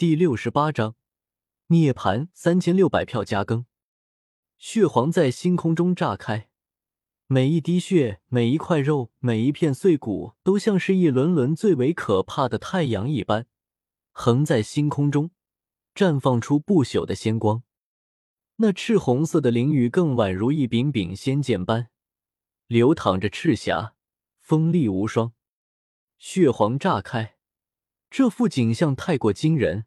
第六十八章涅槃三千六百票加更。血皇在星空中炸开，每一滴血、每一块肉、每一片碎骨，都像是一轮轮最为可怕的太阳一般，横在星空中，绽放出不朽的仙光。那赤红色的灵雨更宛如一柄柄仙剑般，流淌着赤霞，锋利无双。血皇炸开，这幅景象太过惊人，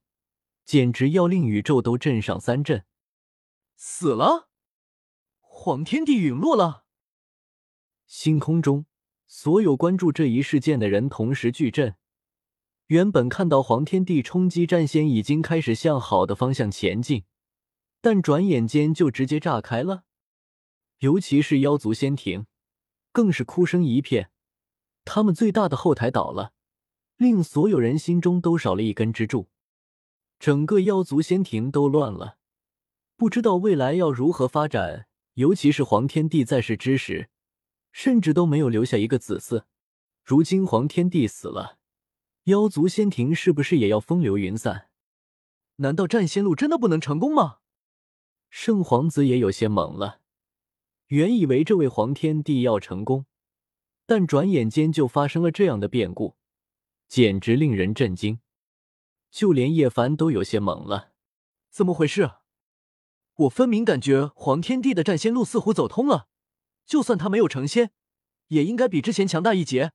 简直要令宇宙都震上三震。死了，黄天帝陨落了。星空中，所有关注这一事件的人同时巨震。原本看到黄天帝冲击战仙已经开始向好的方向前进。但转眼间就直接炸开了，尤其是妖族仙庭，更是哭声一片。他们最大的后台倒了，令所有人心中都少了一根支柱。整个妖族仙庭都乱了，不知道未来要如何发展。尤其是黄天帝在世之时，甚至都没有留下一个子嗣。如今黄天帝死了，妖族仙庭是不是也要风流云散？难道战仙路真的不能成功吗？圣皇子也有些懵了，原以为这位黄天帝要成功，但转眼间就发生了这样的变故，简直令人震惊。就连叶凡都有些懵了，怎么回事？我分明感觉黄天帝的战仙路似乎走通了，就算他没有成仙，也应该比之前强大一截，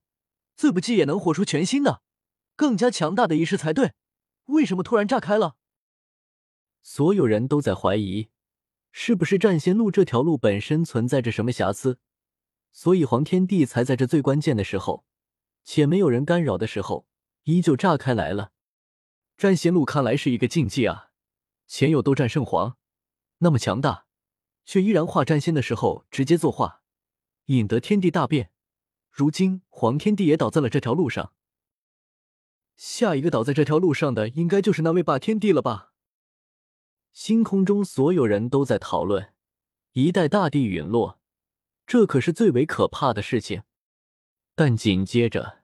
最不济也能活出全新的、更加强大的一世才对。为什么突然炸开了？所有人都在怀疑。是不是战仙路这条路本身存在着什么瑕疵，所以黄天帝才在这最关键的时候，且没有人干扰的时候，依旧炸开来了？战仙路看来是一个禁忌啊！前有斗战圣皇，那么强大，却依然化战仙的时候直接作画，引得天地大变。如今黄天帝也倒在了这条路上，下一个倒在这条路上的，应该就是那位霸天帝了吧？星空中，所有人都在讨论一代大帝陨落，这可是最为可怕的事情。但紧接着，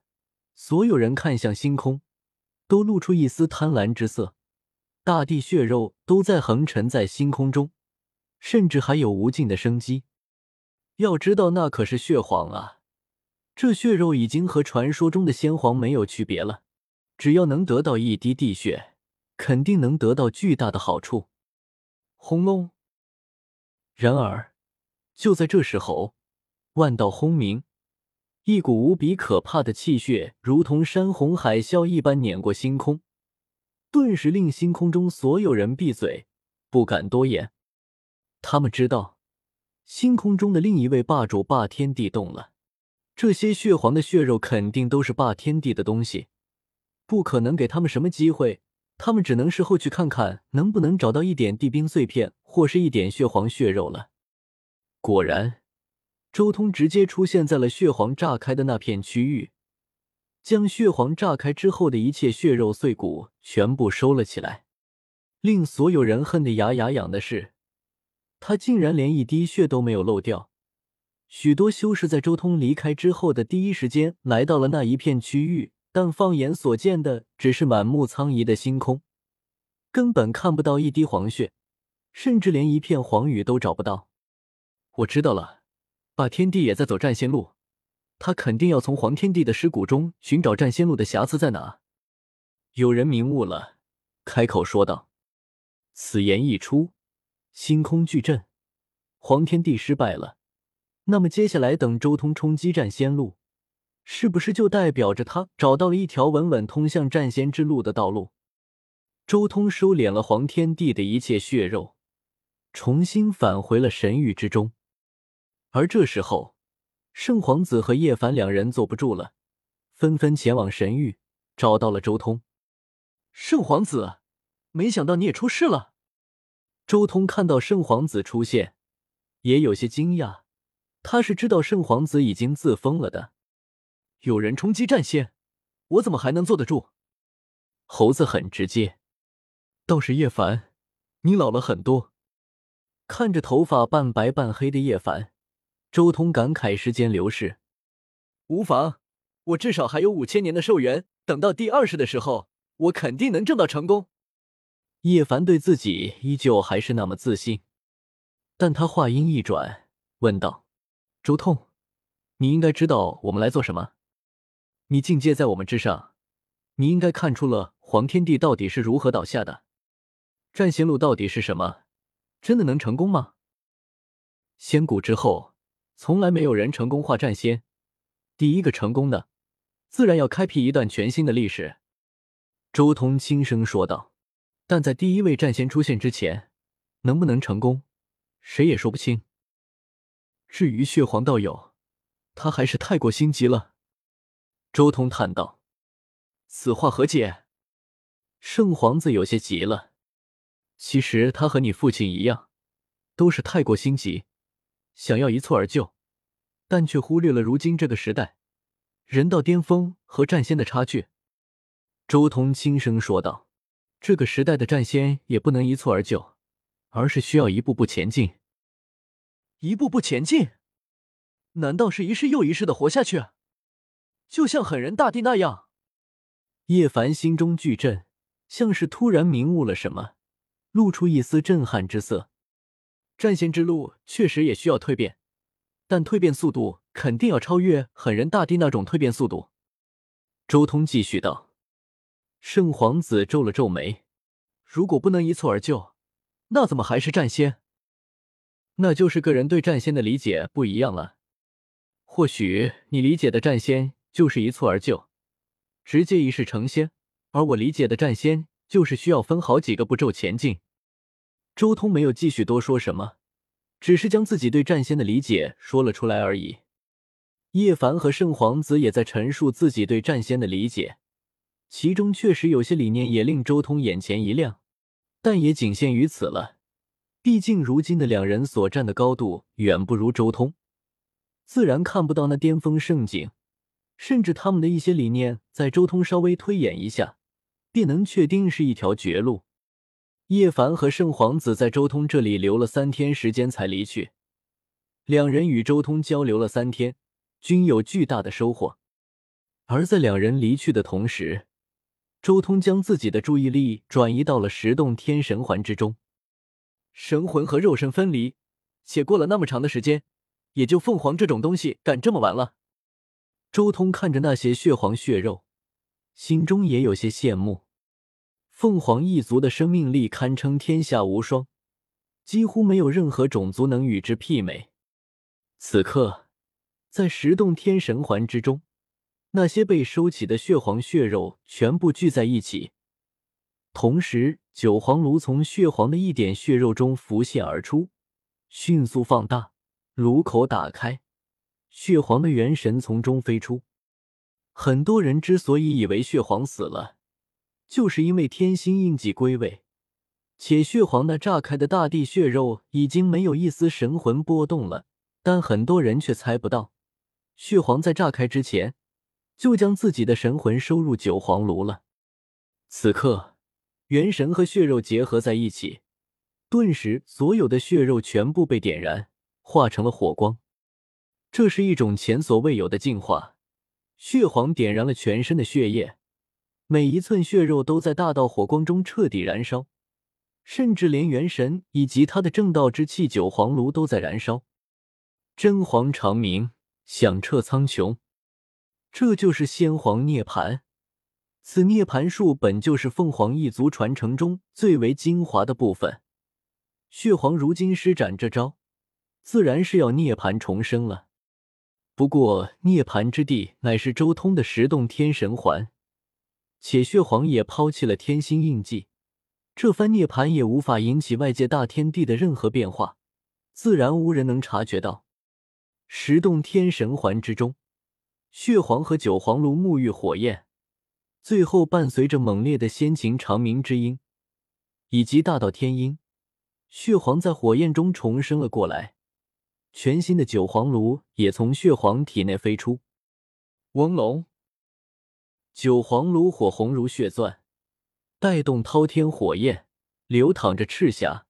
所有人看向星空，都露出一丝贪婪之色。大地血肉都在横沉在星空中，甚至还有无尽的生机。要知道，那可是血皇啊！这血肉已经和传说中的仙皇没有区别了。只要能得到一滴地血，肯定能得到巨大的好处。轰隆！然而，就在这时候，万道轰鸣，一股无比可怕的气血如同山洪海啸一般碾过星空，顿时令星空中所有人闭嘴，不敢多言。他们知道，星空中的另一位霸主霸天帝动了。这些血皇的血肉肯定都是霸天帝的东西，不可能给他们什么机会。他们只能事后去看看，能不能找到一点地冰碎片，或是一点血皇血肉了。果然，周通直接出现在了血皇炸开的那片区域，将血皇炸开之后的一切血肉碎骨全部收了起来。令所有人恨得牙牙痒的是，他竟然连一滴血都没有漏掉。许多修士在周通离开之后的第一时间来到了那一片区域。但放眼所见的只是满目苍夷的星空，根本看不到一滴黄血，甚至连一片黄雨都找不到。我知道了，霸天帝也在走战仙路，他肯定要从黄天帝的尸骨中寻找战仙路的瑕疵在哪。有人明悟了，开口说道。此言一出，星空巨震。黄天帝失败了，那么接下来等周通冲击战仙路。是不是就代表着他找到了一条稳稳通向战仙之路的道路？周通收敛了黄天帝的一切血肉，重新返回了神域之中。而这时候，圣皇子和叶凡两人坐不住了，纷纷前往神域，找到了周通。圣皇子，没想到你也出事了。周通看到圣皇子出现，也有些惊讶。他是知道圣皇子已经自封了的。有人冲击战线，我怎么还能坐得住？猴子很直接。倒是叶凡，你老了很多。看着头发半白半黑的叶凡，周通感慨时间流逝。无妨，我至少还有五千年的寿元，等到第二世的时候，我肯定能挣到成功。叶凡对自己依旧还是那么自信，但他话音一转，问道：“周通，你应该知道我们来做什么？你境界在我们之上，你应该看出了黄天帝到底是如何倒下的。战仙路到底是什么？真的能成功吗？仙古之后，从来没有人成功化战仙，第一个成功的，自然要开辟一段全新的历史。”周通轻声说道。但在第一位战仙出现之前，能不能成功，谁也说不清。至于血皇道友，他还是太过心急了。周通叹道：“此话何解？”圣皇子有些急了。其实他和你父亲一样，都是太过心急，想要一蹴而就，但却忽略了如今这个时代，人到巅峰和战仙的差距。周通轻声说道。这个时代的战仙也不能一蹴而就，而是需要一步步前进。一步步前进，难道是一世又一世的活下去？就像狠人大帝那样？叶凡心中巨震，像是突然明悟了什么，露出一丝震撼之色。战仙之路确实也需要蜕变，但蜕变速度肯定要超越狠人大帝那种蜕变速度。周通继续道。圣皇子皱了皱眉，如果不能一蹴而就，那怎么还是战仙？那就是个人对战仙的理解不一样了。或许你理解的战仙就是一蹴而就，直接一世成仙，而我理解的战仙就是需要分好几个步骤前进。周通没有继续多说什么，只是将自己对战仙的理解说了出来而已。叶凡和圣皇子也在陈述自己对战仙的理解。其中确实有些理念也令周通眼前一亮，但也仅限于此了。毕竟如今的两人所站的高度远不如周通，自然看不到那巅峰盛景。甚至他们的一些理念，在周通稍微推演一下，便能确定是一条绝路。叶凡和圣皇子在周通这里留了三天时间才离去，两人与周通交流了三天，均有巨大的收获。而在两人离去的同时，周通将自己的注意力转移到了十洞天神环之中，神魂和肉身分离，且过了那么长的时间，也就凤凰这种东西敢这么玩了。周通看着那些血黄血肉，心中也有些羡慕。凤凰一族的生命力堪称天下无双，几乎没有任何种族能与之媲美。此刻，在十洞天神环之中。那些被收起的血皇血肉全部聚在一起，同时九黄炉从血皇的一点血肉中浮现而出，迅速放大，炉口打开，血皇的元神从中飞出。很多人之所以以为血皇死了，就是因为天心印记归位，且血皇那炸开的大地血肉已经没有一丝神魂波动了。但很多人却猜不到，血皇在炸开之前。就将自己的神魂收入九黄炉了。此刻，元神和血肉结合在一起，顿时所有的血肉全部被点燃，化成了火光。这是一种前所未有的进化。血皇点燃了全身的血液，每一寸血肉都在大道火光中彻底燃烧，甚至连元神以及他的正道之气九黄炉都在燃烧。真皇长鸣，响彻苍穹。这就是先皇涅槃，此涅槃术本就是凤凰一族传承中最为精华的部分。血皇如今施展这招，自然是要涅槃重生了。不过，涅槃之地乃是周通的十洞天神环，且血皇也抛弃了天心印记，这番涅槃也无法引起外界大天地的任何变化，自然无人能察觉到。十洞天神环之中。血皇和九黄炉沐浴火焰，最后伴随着猛烈的先秦长鸣之音，以及大道天音，血皇在火焰中重生了过来。全新的九黄炉也从血皇体内飞出。嗡隆，九黄炉火红如血钻，带动滔天火焰，流淌着赤霞。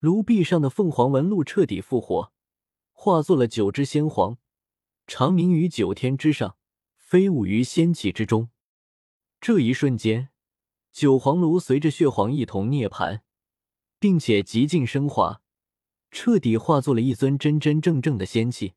炉壁上的凤凰纹路彻底复活，化作了九只仙凰。长鸣于九天之上，飞舞于仙气之中。这一瞬间，九黄炉随着血皇一同涅槃，并且极尽升华，彻底化作了一尊真真正正的仙气。